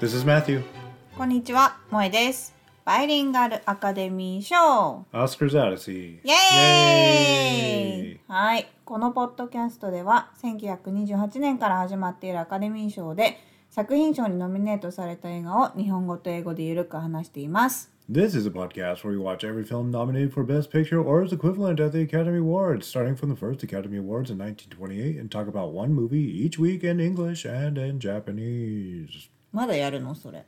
This is Matthew. こんにちは、萌えです。バイリンガルアカデミー賞 Oscars Odyssey. イエーイはい。このポッドキャストでは、1928年から始まっているアカデミー賞で、作品賞にノミネートされた映画を日本語と英語でゆるく話しています。This is a podcast where we watch every film nominated for Best Picture or its equivalent at the Academy Awards, starting from the first Academy Awards in 1928, and talk about one movie each week in English and in Japanese. まだやるのそれ。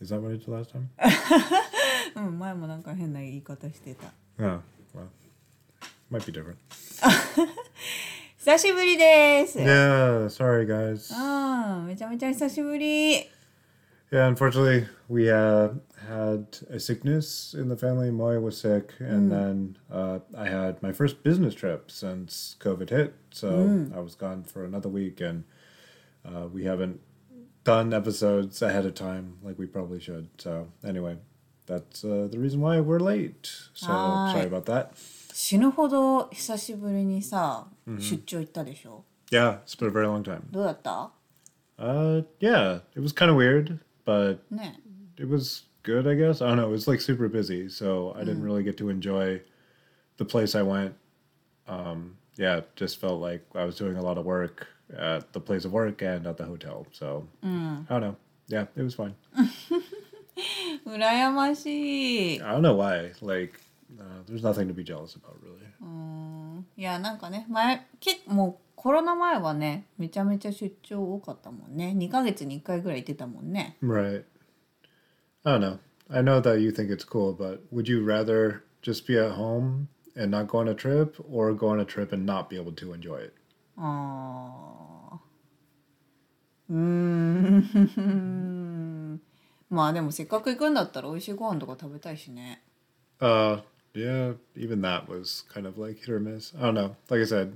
Is that what I did last time? うん、前もなんか変な言い方してた。 oh, well, might be different. 久しぶりです。 Yeah, sorry guys. うん、めちゃめちゃ久しぶり。 Yeah, unfortunately, we uh, had a sickness in the family. Moya was sick, and then uh, I had my first business trip since COVID hit. So I was gone for another week, and uh, we haven't done episodes ahead of time like we probably should. So anyway, that's uh, the reason why we're late. So Hi. sorry about that. 死ぬほど久しぶりにさ、出張行ったでしょ Yeah, it's been a very long time. どうだった Uh, yeah, it was kind of weird, but ね it was good, I guess. I don't know. It was like super busy, so I didn't really get to enjoy the place I went. Um, yeah, it just felt like I was doing a lot of work at the place of work and at the hotel. So I don't know. Yeah, it was fine. 羨ましい I don't know why. Like, uh, there's nothing to be jealous about, really. いやなんかね前結構もうコロナ前はねめちゃめちゃ出張多かったもんね2ヶ月に1回ぐらい行ってたもんね Right. I don't know. I know that you think it's cool, but would you rather just be at home and not go on a trip, or go on a trip and not be able to enjoy it? あー うーんまあでもせっかく行くんだったら美味しいご飯とか食べたいしね Uh, yeah, even that was kind of like hit or miss. I don't know. Like I said,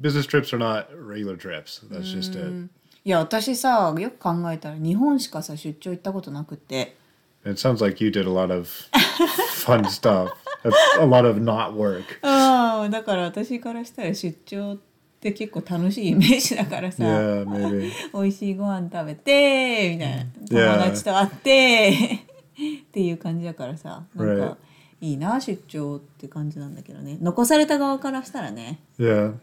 business trips are not regular trips. That's just it. いや私さよく考えたら日本しかさ出張行ったことなくて It sounds like you did a lot of fun stuff, a, a lot of not work. ああだから私からしたら出張って結構楽しいイメージだからさ、Yeah, maybe. 美味しいご飯食べてみたいな.友達と会ってっていう感じだからさなん Right. かいいな出張って感じなんだけどね残された側からしたらね Yeah.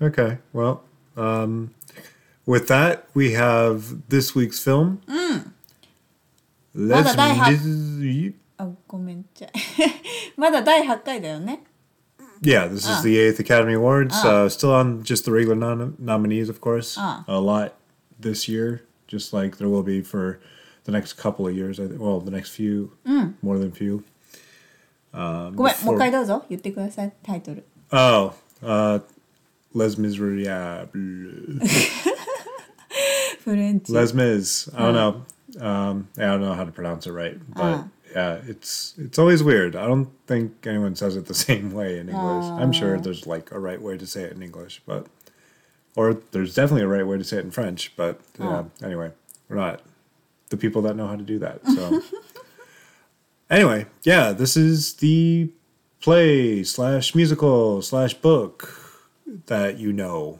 Okay. Well, um, with that, we have this week's film. Let's Well, I have- dis- あごめんちゃい まだ第8回だよね Yeah, this is the eighth Academy Awards. Uh, still on just the regular non- nominees, of course. Ah. A lot this year, just like there will be for the next couple of years. I think. Well, the next few, more than few. ごめんもう一回どうぞ言ってくださいタイトル Oh, uh, Les Miserables. フレンチ Les Mis. I don't know. Um, I don't know how to pronounce it right, but yeah, it's it's always weird. I don't think anyone says it the same way in English. I'm sure there's like a right way to say it in English, but or there's definitely a right way to say it in French. But yeah, anyway, we're not the people that know how to do that. So anyway, yeah, this is the play slash musical slash book that you know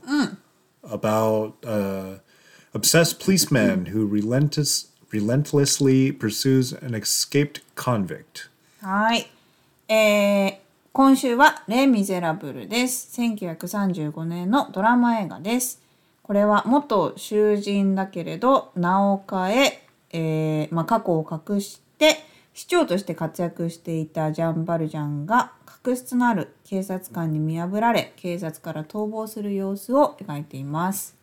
about uh, obsessed policeman who relentless relentlessly pursues an escaped convict. はい。えー、今週はレ・ミゼラブルです。1935年のドラマ映画です。これは元囚人だけれど名を変ええーまあ、過去を隠して市長として活躍していたジャン・バルジャンが確執のある警察官に見破られ警察から逃亡する様子を描いています。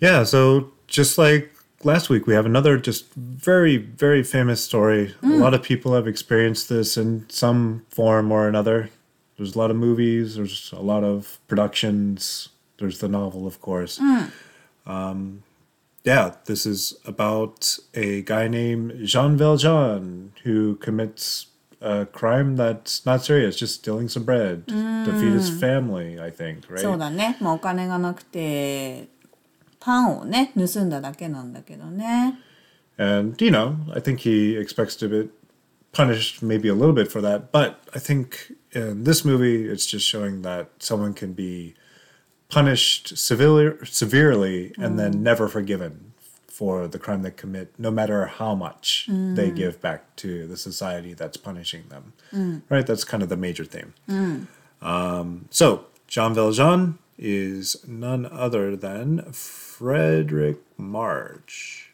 Yeah, so just like last week, we have another just very, very famous story. A lot of people have experienced this in some form or another. There's a lot of movies, there's a lot of productions, there's the novel, of course. Um, yeah, this is about a guy named Jean Valjean who commits a crime that's not serious, just stealing some bread to feed his family, I think, right? そうだね、まあ、お金がなくて パンをね盗んだだけなんだけどね。 And, you know, I think he expects to be punished maybe a little bit for that. But I think in this movie, it's just showing that someone can be punished severely, severely and then never forgiven for the crime they commit, no matter how much they give back to the society that's punishing them. Right? That's kind of the major theme. Um, so, Jean Valjean is none other than Fredric March.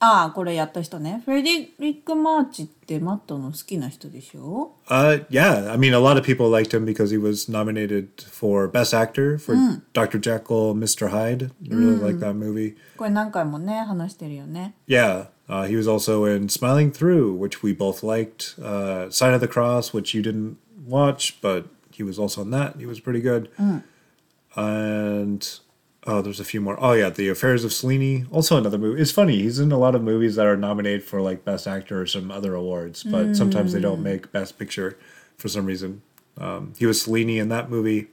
Ah, ああ、これやった人ね。フェデリック・マーチってマットの好きな人でしょ Uh, yeah. I mean, a lot of people liked him because he was nominated for Best Actor for hmm. Dr. Jekyll, Mr. Hyde. I really like hmm. that movie. これ何回もね、話してるよね。Yeah. Uh, he was also in Smiling Through, which we both liked. Uh, Sign of the Cross, which you didn't watch, but he was also in that. He was pretty good. Hmm. And oh, there's a few more. Oh yeah, The Affairs of Cellini, also another movie. It's funny. He's in a lot of movies that are nominated for like Best Actor or some other awards, but sometimes they don't make Best Picture for some reason. Um, he was Cellini in that movie,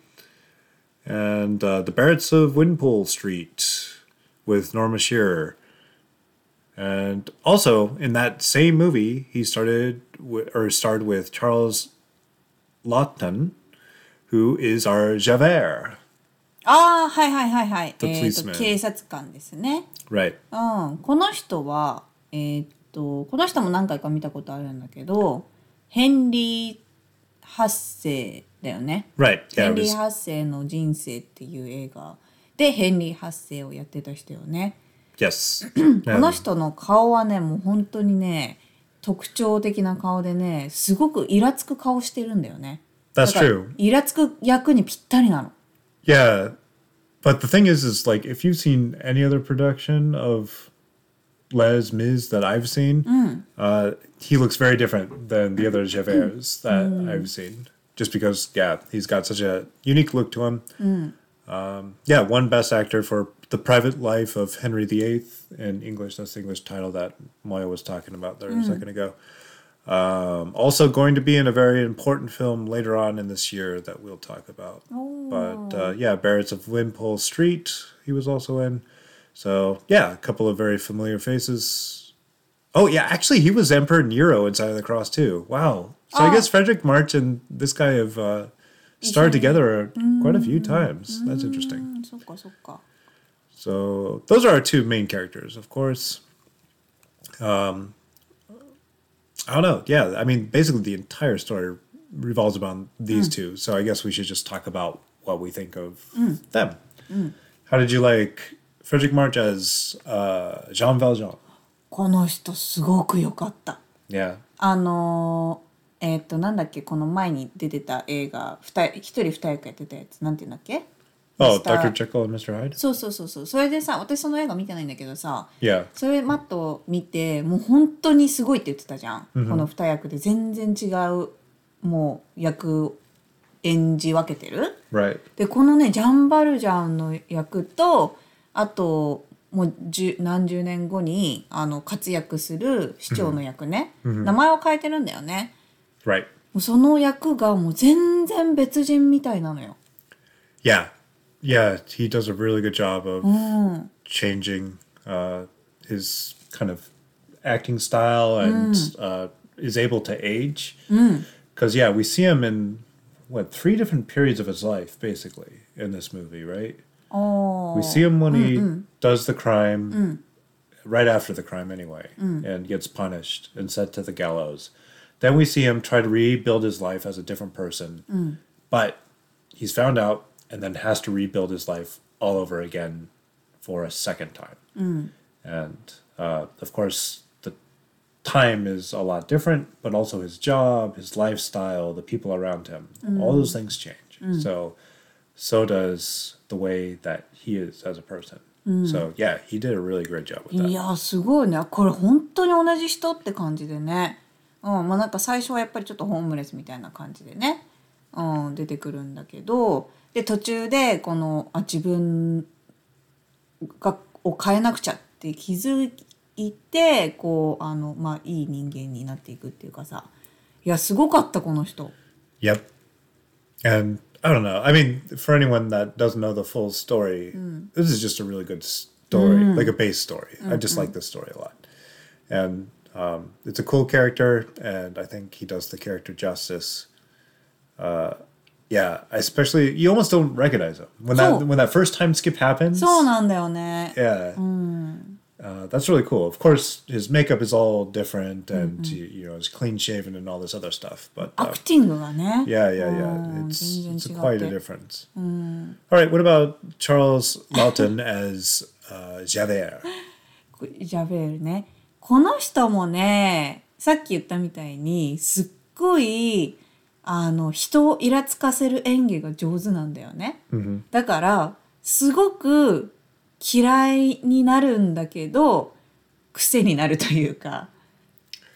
and uh, The Barretts of Wimpole Street with Norma Shearer. And also in that same movie, he started wi- or starred with Charles Laughton, who is our Javert. ああはいはいはいはい The えっ、と policeman 警察官ですね Right. うんこの人はえっ、とこの人も何回か見たことあるんだけどヘンリー・ハッセイだよね Right. ヘ Yeah. ン It リー・セイの人生っていう映画でヘンリー・ハッセイをやってた人よね yes. この人の顔はねもう本当にね特徴的な顔でねすごくイラつく顔してるんだよね that's だから true. イラつく役にぴったりなの Yeah. But the thing is, is like if you've seen any other production of Les Mis that I've seen, uh, he looks very different than the other Javerts that I've seen. Just because, yeah, he's got such a unique look to him. Um, yeah, won Best Actor for The Private Life of Henry VIII in English. That's the English title that Moya was talking about there a second ago. Um, also going to be in a very important film later on in this year that we'll talk about. But uh, yeah, Barrett's of Wimpole Street, he was also in. So yeah, a couple of very familiar faces. Oh yeah, actually he was Emperor Nero in of the Cross too. Wow. So oh. I guess Fredric March and this guy have uh, starred together quite a few times. That's interesting. So those are our two main characters, of course. Um, I don't know. Yeah, I mean, basically the entire story revolves around these mm. two. So I guess we should just talk about what we think of them. How did you like Frederick March as uh, Jean Valjean? この人すごく良かった Yeah. あのーえっ、となんだっけこの前に出てた映画一人二役やってたやつなんて言うんだっけ？Oh. Dr. Jekyll and Mr. Hyde? そうそうそうそうそれでさ私その映画見てないんだけどさ Yeah. それマット見てもう本当にすごいって言ってたじゃん、この二役で全然違うもう役演じ分けてる Right. でこのねジャン・バルジャンの役とあともう十何十年後にあの活躍する市長の役ね、名前を変えてるんだよね Right. もうその役がもう全然別人みたいなのよ Yeah. Yeah, he does a really good job of changing uh, his kind of acting style and uh, is able to age. Because, yeah, we see him in, what, three different periods of his life, basically, in this movie, right? お We see him when he mm-hmm. does the crime, mm. right after the crime anyway, mm. and gets punished and sent to the gallows. Then we see him try to rebuild his life as a different person, mm. but he's found out and then has to rebuild his life all over again for a second time. And uh, of course, time is a lot different, but also his job, his lifestyle, the people around him, all those things change. So, so does the way that he is as a person. So yeah, he did a really great job with い that. やすごいねこれ本当に同じ人って感じでねうんまあなんか最初はやっぱりちょっとホームレスみたいな感じでね、うん、出てくるんだけどで途中でこのあ自分がを変えなくちゃって気づ いてこうあのまあいい人間になっていくっていうかさいやすごかったこの人 Yep. And I don't know. I mean, for anyone that doesn't know the full story, this is just a really good story, like a base story. I just like this story a lot. And um, it's a cool character, and I think he does the character justice. Uh, yeah, especially you almost don't recognize him when that So- when that first time skip happens. そうなんだよね Yeah. Uh, that's really cool. Of course, his makeup is all different, and he, you know, he's clean shaven and all this other stuff. But ア uh, クティングがね yeah, yeah, う yeah, ん it's 全 it's 然 quite 違 a difference. All right, what about Charles Laughton as uh, Javert? こジャベールねこの人もねさっき言ったみたいにすっごいあの人をイラつかせる演技が上手なんだよね。だからすごく嫌いになるんだけど癖になるというか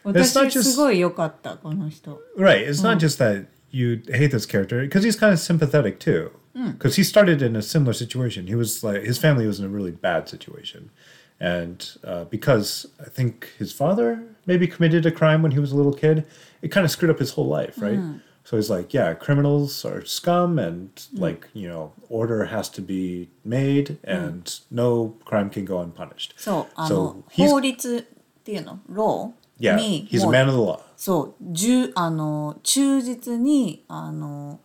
It's not 私 just- すごい良かったこの人。 Right. It's not just that you hate this character because he's kind of sympathetic too. Because he started in a similar situation. He was like his family was in a really bad situation, and uh, because I think his father maybe committed a crime when he was a little kid, it kind of screwed up his whole life, right? So he's like, yeah, criminals are scum, and like you know, order has to be made, and no crime can go unpunished. So の he's 法律っていうのロー yeah, に he's も a う man of the law. そう忠あの忠実にあの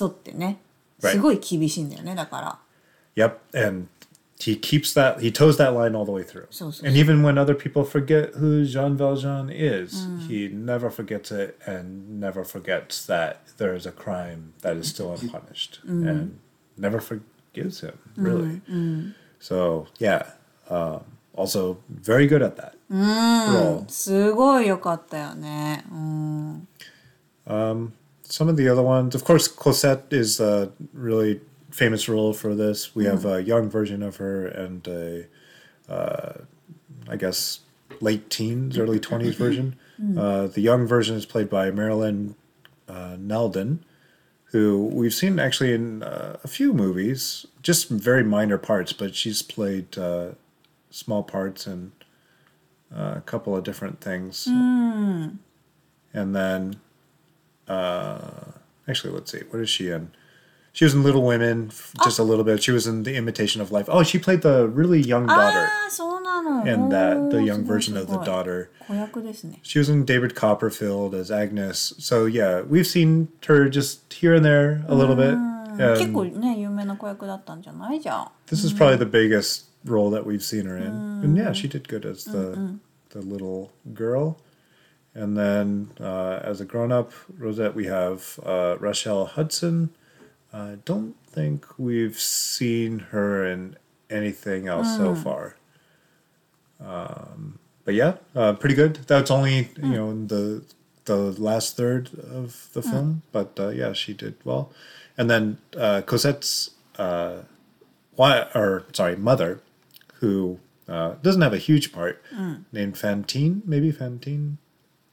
沿ってね.すごい厳しいんだよねだから Yep, and he keeps that he toes that line all the way through so, so, and even when other people forget who jean valjean is mm. he never forgets it and never forgets that there is a crime that is still mm-hmm. unpunished mm. and never forgives him mm-hmm. really mm. so yeah um, also very good at that mm. role. Mm. Um, some of the other ones of course cosette is uh, really famous role for this. We have a young version of her and a, uh, I guess, late teens, early 20s version. Uh, the young version is played by Marilyn uh, Knowlden, who we've seen actually in uh, a few movies, just very minor parts, but she's played uh, small parts in uh, a couple of different things. And then uh, actually, let's see. What is she in? She was in Little Women ah. just a little bit. She was in The Imitation of Life. Oh, she played the really young ah, daughter and that the oh, young version of the daughter. she was in David Copperfield as Agnes. So yeah, we've seen her just here and there a little bit. うん Um, This is probably mm. the biggest role that we've seen her in. Mm. And yeah, she did good as the the little girl. And then uh, as a grown up, Cosette, we have uh, Rochelle Hudson, I don't think we've seen her in anything else so far. Um, but yeah, uh, pretty good. That's only you know in the the last third of the film, but uh, yeah, she did well. And then uh, Cosette's uh, why or sorry mother, who uh, doesn't have a huge part, named Fantine, maybe Fantine,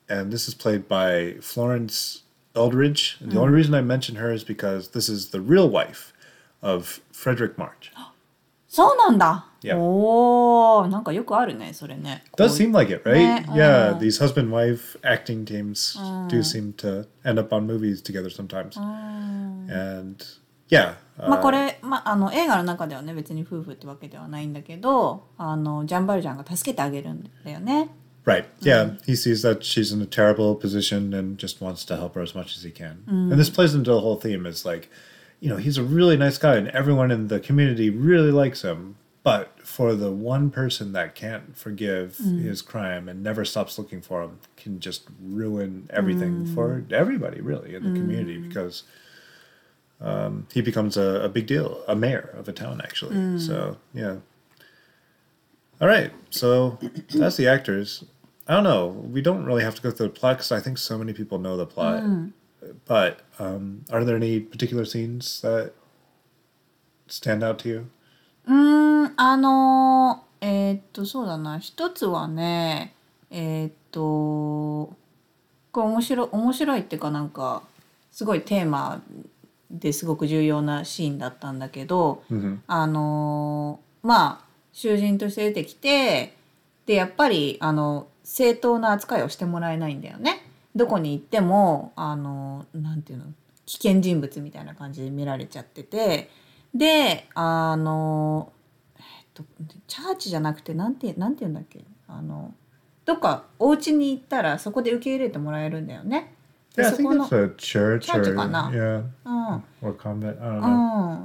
and this is played by Florence Eldridge. And the mm. only reason I mention her is because this is the real wife of Fredric March. そうなんだ。Yeah. Oh, おお、なんかよくあるね、それね。Does seem like it, right? Yeah, oh. these husband-wife acting teams oh. do seem to end up on movies together sometimes. And yeah. Uh, まあこれ、まあ、あの映画の中ではね別に夫婦ってわけではないんだけどあのジャンバルジャンが助けてあげるんだよね。Right. Yeah, he sees that she's in a terrible position and just wants to help her as much as he can. Mm. And this plays into the whole theme. It's like, you know, he's a really nice guy and everyone in the community really likes him. But for the one person that can't forgive mm. his crime and never stops looking for him, can just ruin everything mm. for everybody, really, in the community because um, he becomes a, a big deal, a mayor of a town, actually. So, yeah. All right, so that's the actors. I don't know. We don't really have to go through the plot because I think so many people know the plot. But um, are there any particular scenes that stand out to you? うーんあのーえーっとそうだな一つはねえーっとこれ面白い面白いっていうかなんかすごいテーマですごく重要なシーンだったんだけど、あのーまあ囚人として出てきてでやっぱりあの正当な扱いをしてもらえないんだよね。どこに行ってもあのなんていうの危険人物みたいな感じで見られちゃっててであのえっとチャーチじゃなくてなんてなんて言うんだっけ？あのどっかお家に行ったらそこで受け入れてもらえるんだよね。で Yeah, そこの a church Church or かな？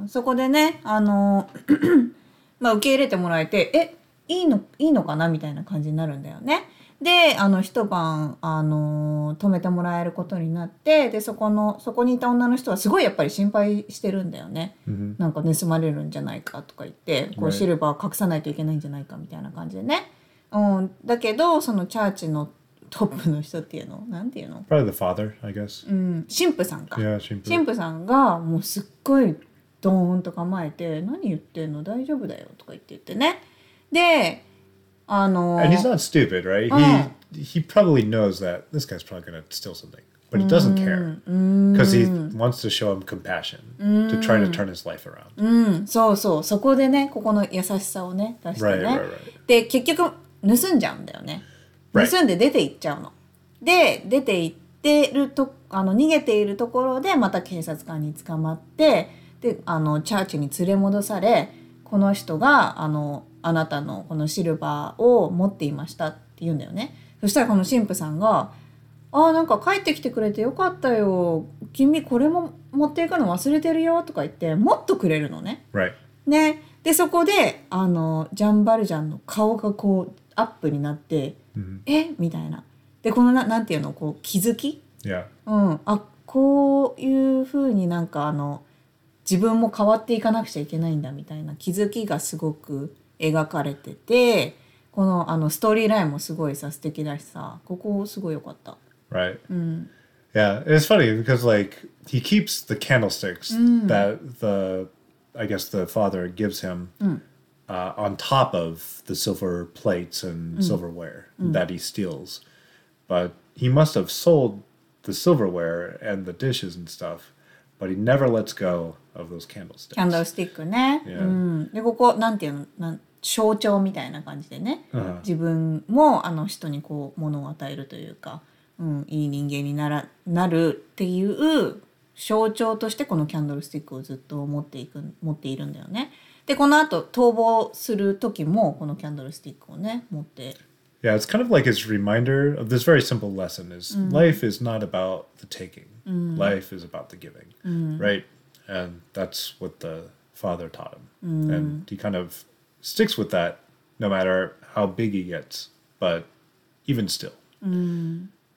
うん、そこでねあの まあ受け入れてもらえて「えいいのいいのかな？みたいな感じになるんだよね。であの一晩あの泊めてもらえることになってでそこのそこにいた女の人はすごいやっぱり心配してるんだよね。なんか盗まれるんじゃないかとか言ってこう.シルバー隠さないといけないんじゃないかみたいな感じでね。うん、だけどそのチャーチのトップの人っていうのなんていうの、Probably the father, I guess. うん、神父さんか。Yeah, Shimpu. 神父さんがもうすっごいドーンと構えて「何言ってんの大丈夫だよ」とか言って言ってねであの And he's not stupid, right? Uh. He he probably knows that this guy's probably gonna steal something, but he doesn't care because he wants to show him compassion to try to turn his life around. うんそうそうそこでねここの優しさをね出してね、Right, right, right. で結局盗んじゃうんだよね.盗んで出て行っちゃうの。で出て行ってるとあの逃げているところでまた警察官に捕まってであのチャーチに連れ戻されこの人があのあなたのこのシルバーを持っていましたって言うんだよね。そしたらこの神父さんが「あーなんか帰ってきてくれてよかったよ君これも持っていくの忘れてるよ」とか言ってもっとくれるのね。Right. ね、でそこであのジャンバルジャンの顔がこうアップになって「え？みたいな。でこのななんていうの？こう気づき、Yeah. うん、あこういうふうになんかあの自分も変わっていかなくちゃいけないんだみたいな気づきがすごく描かれててこのあのストーリーラインもすごいさ素敵だしさここすごい良かった。Right. Yeah, it's funny because like he keeps the candlesticks that the I guess the father gives him uh, on top of the silver plates and silverware that he steals, but he must have sold the silverware and the dishes and stuff, but he never lets go of those candlesticks. キャンドルスティックね。Yeah. うん、でここなんていうのなん象徴みたいな感じでね、Uh-huh. 自分もあの人にこう物を与えるというか、うん、いい人間にならなるっていう象徴としてこのキャンドルスティックをずっと持っていく持っているんだよね。でこの後逃亡する時もこのキャンドルスティックをね持って Yeah, it's kind of like his reminder of this very simple lesson is life is not about the taking. Life is about the giving. Right? And that's what the father taught him. And he kind of sticks with that no matter how big he gets. But even still,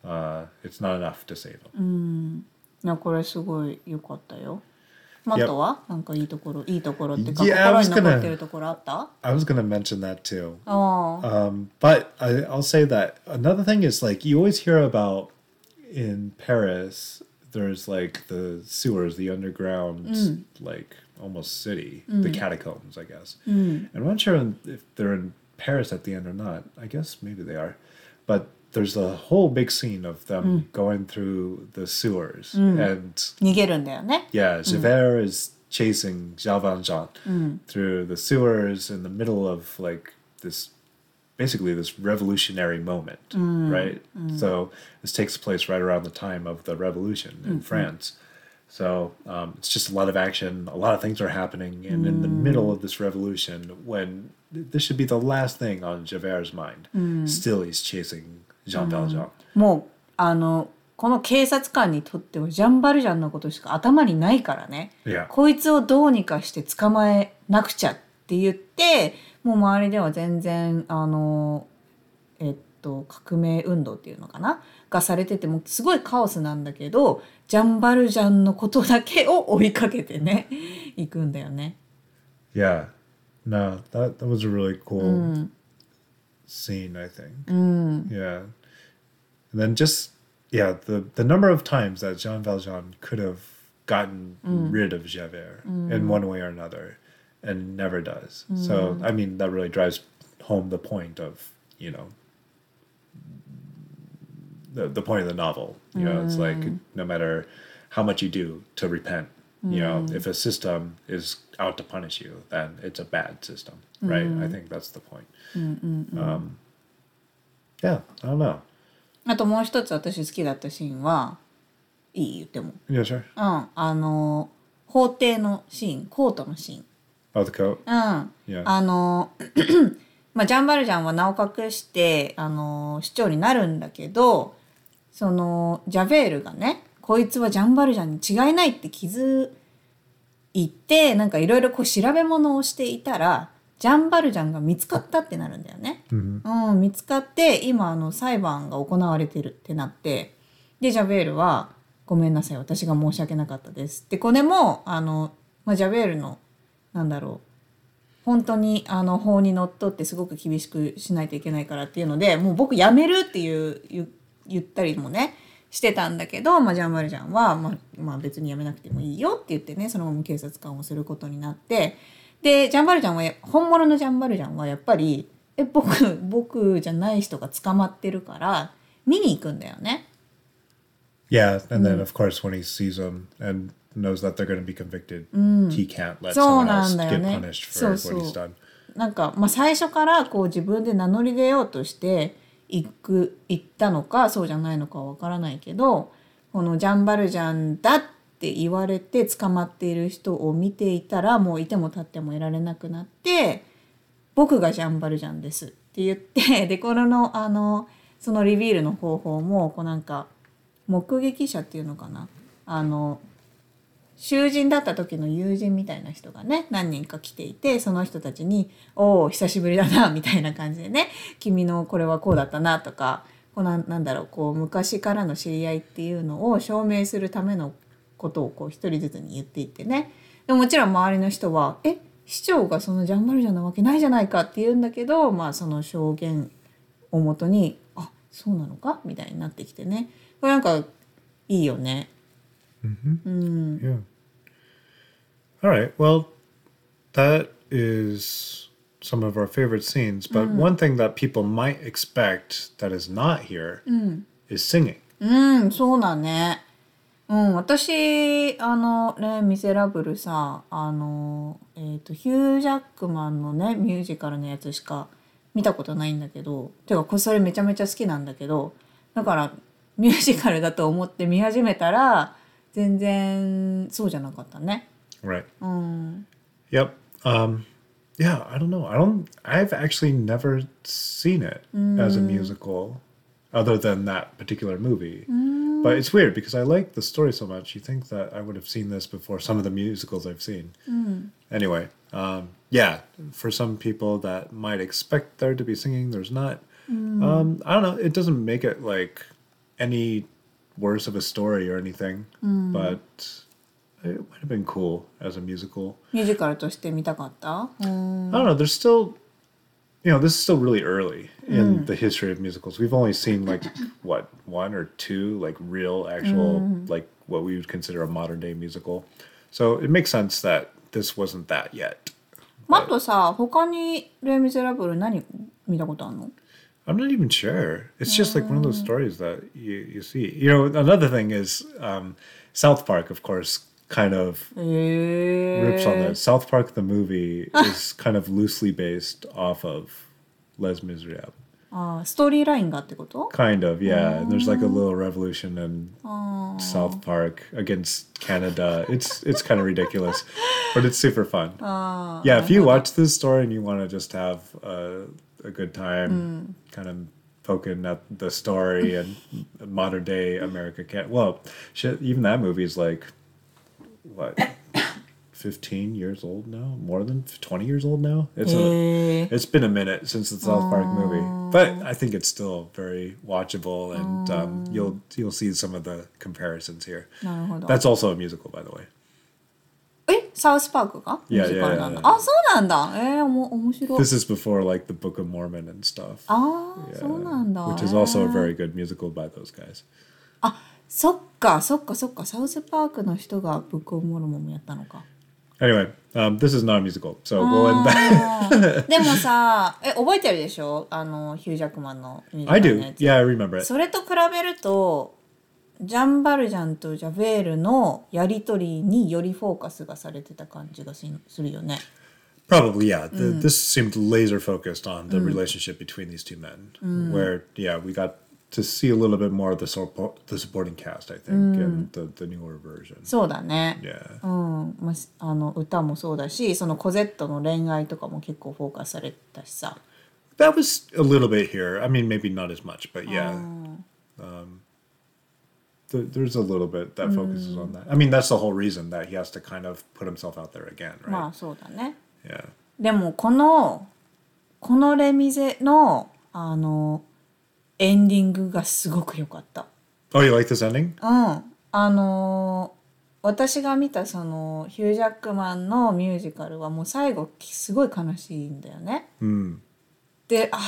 uh, it's not enough to save him. いやこれすごい良かったよ。マットはなんかいいところいいところっていうか Yeah, I 心 was に残 gonna- ってるところあった I was going to mention that too. ああ Um, but I, I'll say that another thing is like you always hear about in Paris. There's like the sewers, the underground, like almost city, mm. the catacombs, I guess. Mm. And I'm not sure if they're in Paris at the end or not. I guess maybe they are, but there's a whole big scene of them mm. going through the sewers mm. and. 逃げるんだよね. Yeah, mm. Javert is chasing Jean Valjean through the sewers in the middle of like this basically this revolutionary moment, mm, right? Mm. So this takes place right around the time of the revolution in mm-hmm. France. So um, it's just a lot of action, a lot of things are happening, and in the middle of this revolution, when this should be the last thing on Javert's mind, still he's chasing Jean Valjean. もうあのこの警察官にとってはジャンバルジャンのことしか頭にないからね、Yeah. こいつをどうにかして捕まえなくちゃって言ってもう周りでは全然あのえっと革命運動っていうのかながされててもすごいカオスなんだけどジャンバルジャンのことだけを追いかけてね行くんだよね。Yeah. No, that that was a really cool scene, I think. Yeah. And then just yeah, the the number of times that Jean Valjean could have gotten rid of Javert in one way or another and never does. So I mean that really drives home the point of, you know, the the point of the novel. You know, it's like no matter how much you do to repent, you know, if a system is out to punish you, then it's a bad system, right? I think that's the point. Um, yeah, I don't know. あともう一つ私好きだったシーンはいい言っても。Yeah, sure. うん、あの法廷のシーンコートのシーン。Oh, the coat. うん、Yeah. あのまあジャンバルジャンは名を隠してあの市長になるんだけどそのジャベールがねこいつはジャンバルジャンに違いないって気づいてなんかいろいろこう調べ物をしていたらジャン・バルジャンが見つかったってなるんだよね。うん、見つかって今あの裁判が行われてるってなってでジャベールは「ごめんなさい私が申し訳なかったです」でこれもあの、まあ、ジャベールのなんだろう本当にあの法にのっとってすごく厳しくしないといけないからっていうのでもう僕辞めるっていう言言ったりもねしてたんだけど、まあ、ジャンバルジャンは、まあ、まあ別に辞めなくてもいいよって言ってねそのまま警察官をすることになってでジャンバルジャンはや本物のジャンバルジャンはやっぱりえ僕僕じゃない人が捕まってるから見に行くんだよね。Yeah, and then of course when he sees them and knows that they're going to be convicted, he can't let そう someone な else んだよ get ね。punished そ for うそ what he's う done.。なんか、まあ、最初からこう自分で名乗り出ようとして行く行ったのかそうじゃないのかはわからないけどこのジャンバルジャンだって言われて捕まっている人を見ていたらもういても立ってもいられなくなって「僕がジャンバルジャンです」って言って でこれのあのそのリビールの方法もこうなんか目撃者っていうのかな。あの囚人だった時の友人みたいな人がね何人か来ていてその人たちに「おお久しぶりだな」みたいな感じでね「君のこれはこうだったな」とかこうなんだろうこう昔からの知り合いっていうのを証明するためのことをこう一人ずつに言っていってねでももちろん周りの人は「え市長がそのジャンバルジャンなわけないじゃないか」って言うんだけどまあその証言をもとに「あそうなのか?」みたいになってきてねこれなんかいいよね。Yeah. All right. Well, that is some of our favorite scenes. But one thing that people might expect that is not here is singing. うん、そうだね。うん、私、あの、レ・ミゼラブルさ、あの、えっ、と、ヒュー・ジャックマンのね、ミュージカルのやつしか見たことないんだけど、てか、これそれめちゃめちゃ好きなんだけど、だから、ミュージカルだと思って見始めたら、全然そうじゃなかったね。Right. うん。Yep. Um, yeah, I don't know. I don't. I've actually never seen it as a musical, other than that particular movie. But it's weird because I like the story so much. You think that I would have seen this before some of the musicals I've seen. Anyway, um, yeah, for some people that might expect there to be singing, there's not. Um, I don't know. It doesn't make it like any worse of a story or anything, but it might have been cool as a musical. ミュージカルとして見たかったうん。 I don't know. There's still, you know, this is still really early in the history of musicals. We've only seen like what one or two like real, actual, like what we would consider a modern day musical. So it makes sense that this wasn't that yet. まああとさ、他にレ・ミゼラブル何見たことあるの I'm not even sure. It's just like one of those stories that you, you see. You know, another thing is um, South Park, of course, kind of rips on that. Eh. South Park the movie ah. is kind of loosely based off of Les Miserables. Ah, ああ、ストーリーラインがってこと Kind of, yeah. And there's like a oh. little revolution in oh. South Park against Canada. It's it's kind of ridiculous, but it's super fun. Ah, yeah, if you watch this story and you want to just have a, a good time, mm. kind of poking at the story and modern day America can't. Well, shit, even that movie is like what. 15 years old now more than 20 years old now it's a, へえ it's been a minute since the South Park movie, but I think it's still very watchable, and um, you'll you'll see some of the comparisons here. なるほど That's also a musical, by the way. えサウスパークがミ Yeah, ュージカルなんだ yeah, yeah, yeah. あそうなんだえー、おも面白い This is before like the Book of Mormon and stuff. ああ、 Yeah, そうなんだ which is also へ a ー very good musical by those guys. あ そっかそっかそっかサウスパークの人がブックオブモルモンもやったのか Anyway, um, this is not a musical, so. あーでもさえ覚えてるでしょあのヒュー・ジャックマンのミュージ I カルの do. やつ Yeah, I remember it. それと比べるとジャンバルジャンとジャベールのやり取りによりフォーカスがされてた感じがしするよね。Probably, yeah. The, This seemed laser focused on the relationship between these two men, where yeah, we got to see a little bit more of the support, the supporting cast, I think, in the, the newer version. そうだね。 Yeah. うん、まあしあの歌もそうだしそのコゼットの恋愛とかも結構フォーカスされてたしさ That was a little bit here. I mean, maybe not as much, but yeah. Um, th- there's a little bit that focuses on that. I mean, that's the whole reason that he has to kind of put himself out there again, right? まあそうだね Yeah. でもこのこのレミゼのあの エンディングがすごく良かった。Oh, you like this ending? うん、あのー私が見たそのヒュー・ジャックマンのミュージカルはもう最後すごい悲しいんだよね。Hmm. であーっ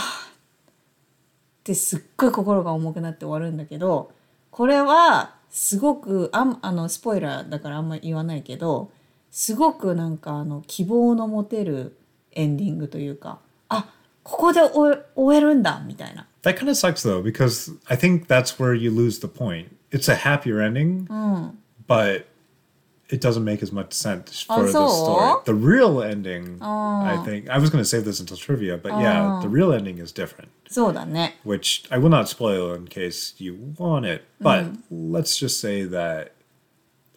てすっごい心が重くなって終わるんだけどこれはすごくあんあのスポイラーだからあんまり言わないけどすごくなんかあの希望の持てるエンディングというかあここで終えるんだみたいな。That kind of sucks though, because I think that's where you lose the point. It's a happier ending, but it doesn't make as much sense for the so? story. The real ending, I think, I was going to save this until trivia, but yeah, the real ending is different, そうだね。 which I will not spoil in case you want it, but let's just say that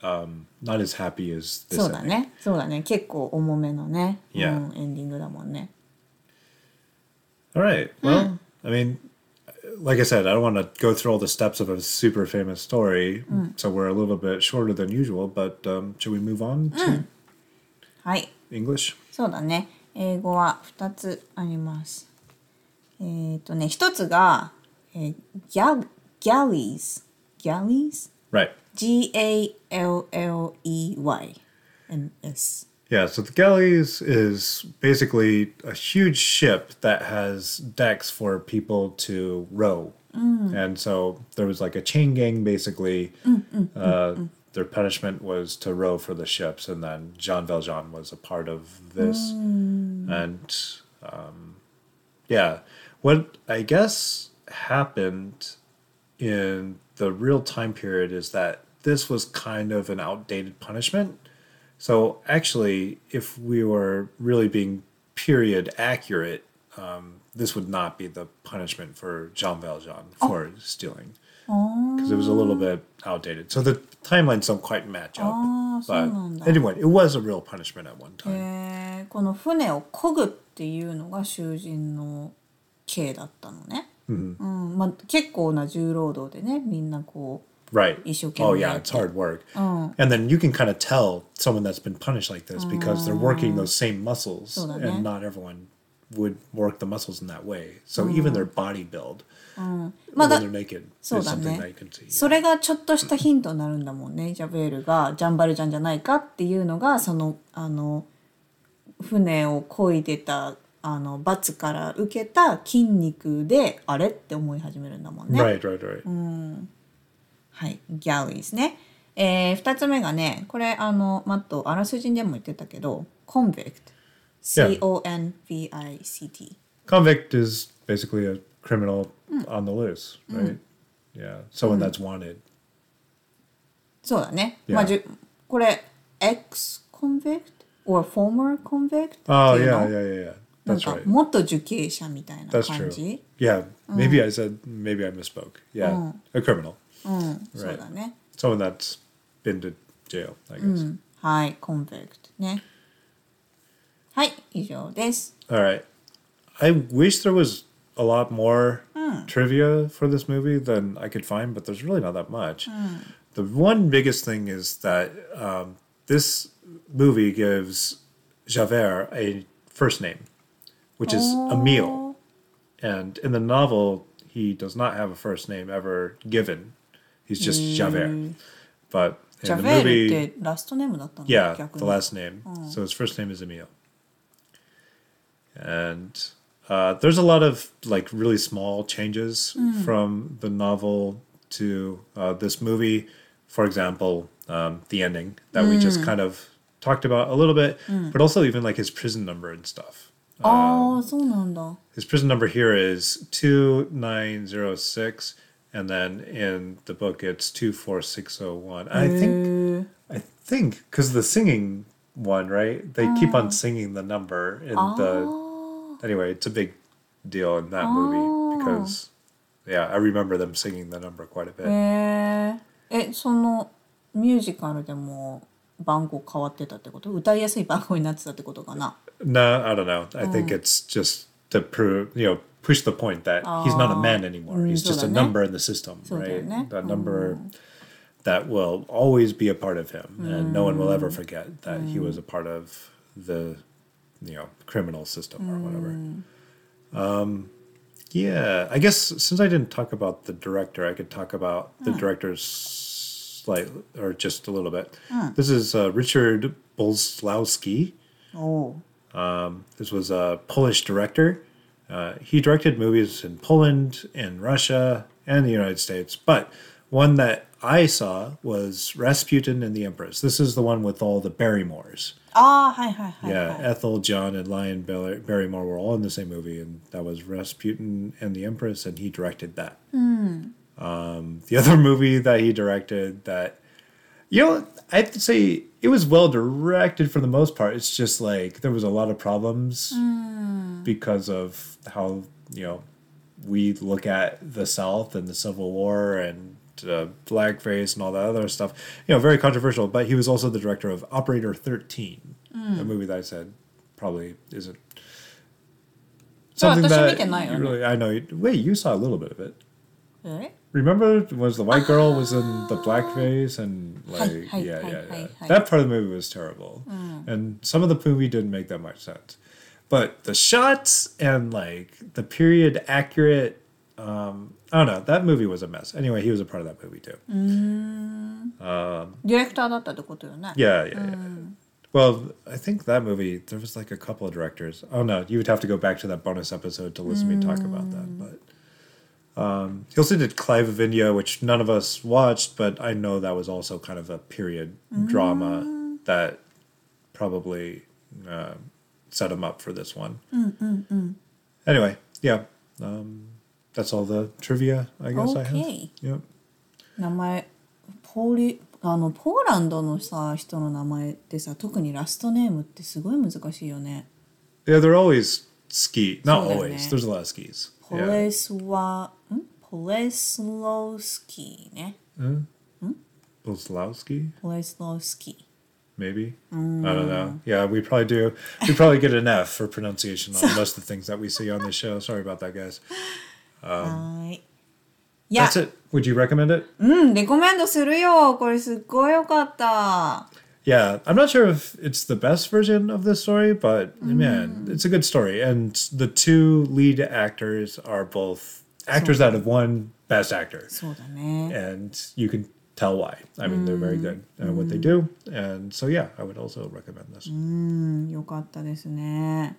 um, not as happy as this そうだ ending. ね。そうだね。結構重めのね、 Yeah. うん、エンディングだもんね。 All right. Well, I mean, like I said, I don't want to go through all the steps of a super famous story, so we're a little bit shorter than usual. But um, should we move on to はい。 English? そうだね。英語は2つあります。えっ、とね、1つが、えー、ギャギャリーズ。ギャリーズ Right. G-A-L-L-E-Y-N-S。 yeah. So the galleys is basically a huge ship that has decks for people to row, mm. and so there was like a chain gang basically. Mm, mm, uh, their punishment was to row for the ships, and then Jean Valjean was a part of this. And um, yeah, what I guess happened in the real time period is that this was kind of an outdated punishment. So actually, if we were really being period accurate, um, this would not be the punishment for Jean Valjean for stealing because it was a little bit outdated. So the timelines don't quite match up. Oh, so but なんだ。 anyway, it was a real punishment at one time. えーこの船を漕ぐっていうのが囚人の刑だったのね。うんまあ、結構な重労働でねみんなこ Right. Oh 命 yeah, it's hard work. And then you can kind of tell someone that's been punished like this because they're working those same muscles, そうだね。and not everyone would work the muscles in that way. So even their body build, ま when だそうだね.それがちょっとしたヒントになるんだもんねジャベールがジャンバルジャンじゃないかっていうのがそのあの船を漕いでたあの罰から受けた筋肉であれって思い始めるんだもんね。Right, right, right. はい、ギャリーですね。えー、2つ目がねこれあのマットあらすじでも言ってたけどコンビクト Yeah. C-O-N-V-I-C-T Convict is basically a criminal on the loose, right? Yeah, someone that's wanted. そうだね。まあ、じゅこれ ex convict or former convict Oh の yeah, yeah, yeah, yeah. なん That's か.元受刑者みたいな That's 感 true. じ Yeah, maybe I said maybe I misspoke. Yeah, a criminal, そうだね。 someone that's been to jail, I guess. はい、convict ね。はい、以上です。 All right. I wish there was a lot more trivia for this movie than I could find, but there's really not that much. The one biggest thing is that um, this movie gives Javert a first name, which is Emile. And in the novel, he does not have a first name ever given. He's just Javert. But ジャ in ベ the ール movie, ってラストネームだったの yeah, 逆 the に。 last name. So his first name is Emil. And uh, there's a lot of like really small changes from the novel to uh, this movie. For example, um, the ending that we just kind of talked about a little bit, but also even like his prison number and stuff. ああ、そうなんだ。 His prison number here is 2906, and then in the book it's 24601. I think I think because the singing one, right? They keep on singing the number in the. Anyway, it's a big deal in that movie because, yeah, I remember them singing the number quite a bit. えー、え、そのミュージカルでも番号変わってたってこと歌いやすい番号になってたってことかな No, I don't know. I think it's just to prove, you know, push the point that oh, he's not a man anymore. He's just a number in the system, right? A number that will always be a part of him, and no one will ever forget that he was a part of the, you know, criminal system or whatever. Um, yeah, I guess since I didn't talk about the director, I could talk about the director's slightly or just a little bit. This is uh, Richard Boleslawski. Oh. Um, this was a Polish director uh, he directed movies in Poland, in Russia, and the United States, but one that I saw was Rasputin and the Empress. This is the one with all the Barrymores. Ah, hi, hi, hi. Yeah, hi. Ethel, John, and Lionel Barrymore were all in the same movie, and that was Rasputin and the Empress, and he directed that. Mm. Um, the other movie that he directed that you know, I have to say it was well directed for the most part. It's just like there was a lot of problems mm. because of how you know we look at the South and the Civil War and uh, blackface and all that other stuff. You know, very controversial. But he was also the director of Operator Thirteen, mm. a movie that I said probably isn't something that really, I know. Wait, you saw a little bit of it. え Remember, was the white girl was in the blackface and like hi, yeah, hi, yeah, hi, yeah. hi. That part of the movie was terrible, and some of the movie didn't make that much sense. But the shots and like the period accurate, um, I don't know. That movie was a mess. Anyway, he was a part of that movie too. ディレクターだったってことよね。 Yeah, yeah, yeah. Well, I think that movie there was like a couple of directors. Oh no, you would have to go back to that bonus episode to listen to me talk about that. But um, he also did Clive Vinia, which none of us watched, but I know that was also kind of a period drama that probably uh, set him up for this one. Anyway, yeah, um, that's all the trivia I guess I have. Okay. Yep. 名前ポーリあのポーランドのさ人の名前ってさ特にラストネームってすごい難しいよね。 Yeah, they're always ski. Not そうだよね。 always. There's a lot of skis. ポ Yeah. レスワ Pleslowski ね。うんん hmm? Pleslowski? Pleslowski. Maybe. Mm. I don't know. Yeah, we probably do. We probably get an F for pronunciation on most of the things that we see on this show. Sorry about that, guys. Um, yeah. That's it. Would you recommend it? yeah i'm not sure if it's the best version of this story but mm. man it's a good story and the two lead actors are both actors that have won Best Actor. そうだね。 and you can tell why. I mean, they're very good at what they do, and so yeah, I would also recommend this. うんよかったですね。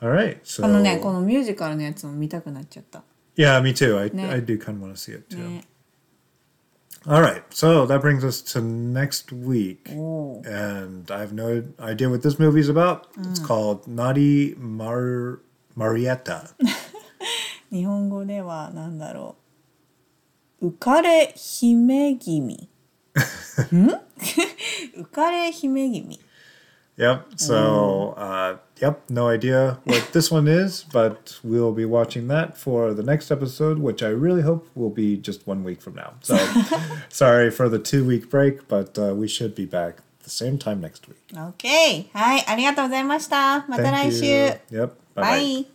All right, so あのねこのミュージカルのやつも見たくなっちゃった。 yeah, me too. I Ne. I do kind of want to see it too. ね。 All right, so that brings us to next week, おお。 and I have no idea what this movie is about. It's called Naughty Mar Marietta. 日本語ではなんだろう浮かれ姫君ん浮かれ姫君 Yep. So, uh, yep, no idea what this one is, but we'll be watching that for the next episode, which I really hope will be just one week from now. So, sorry for the two week break, but uh, we should be back the same time next week. OK はいありがとうございましたまた Thank 来週 you. Yep. Bye bye. バイ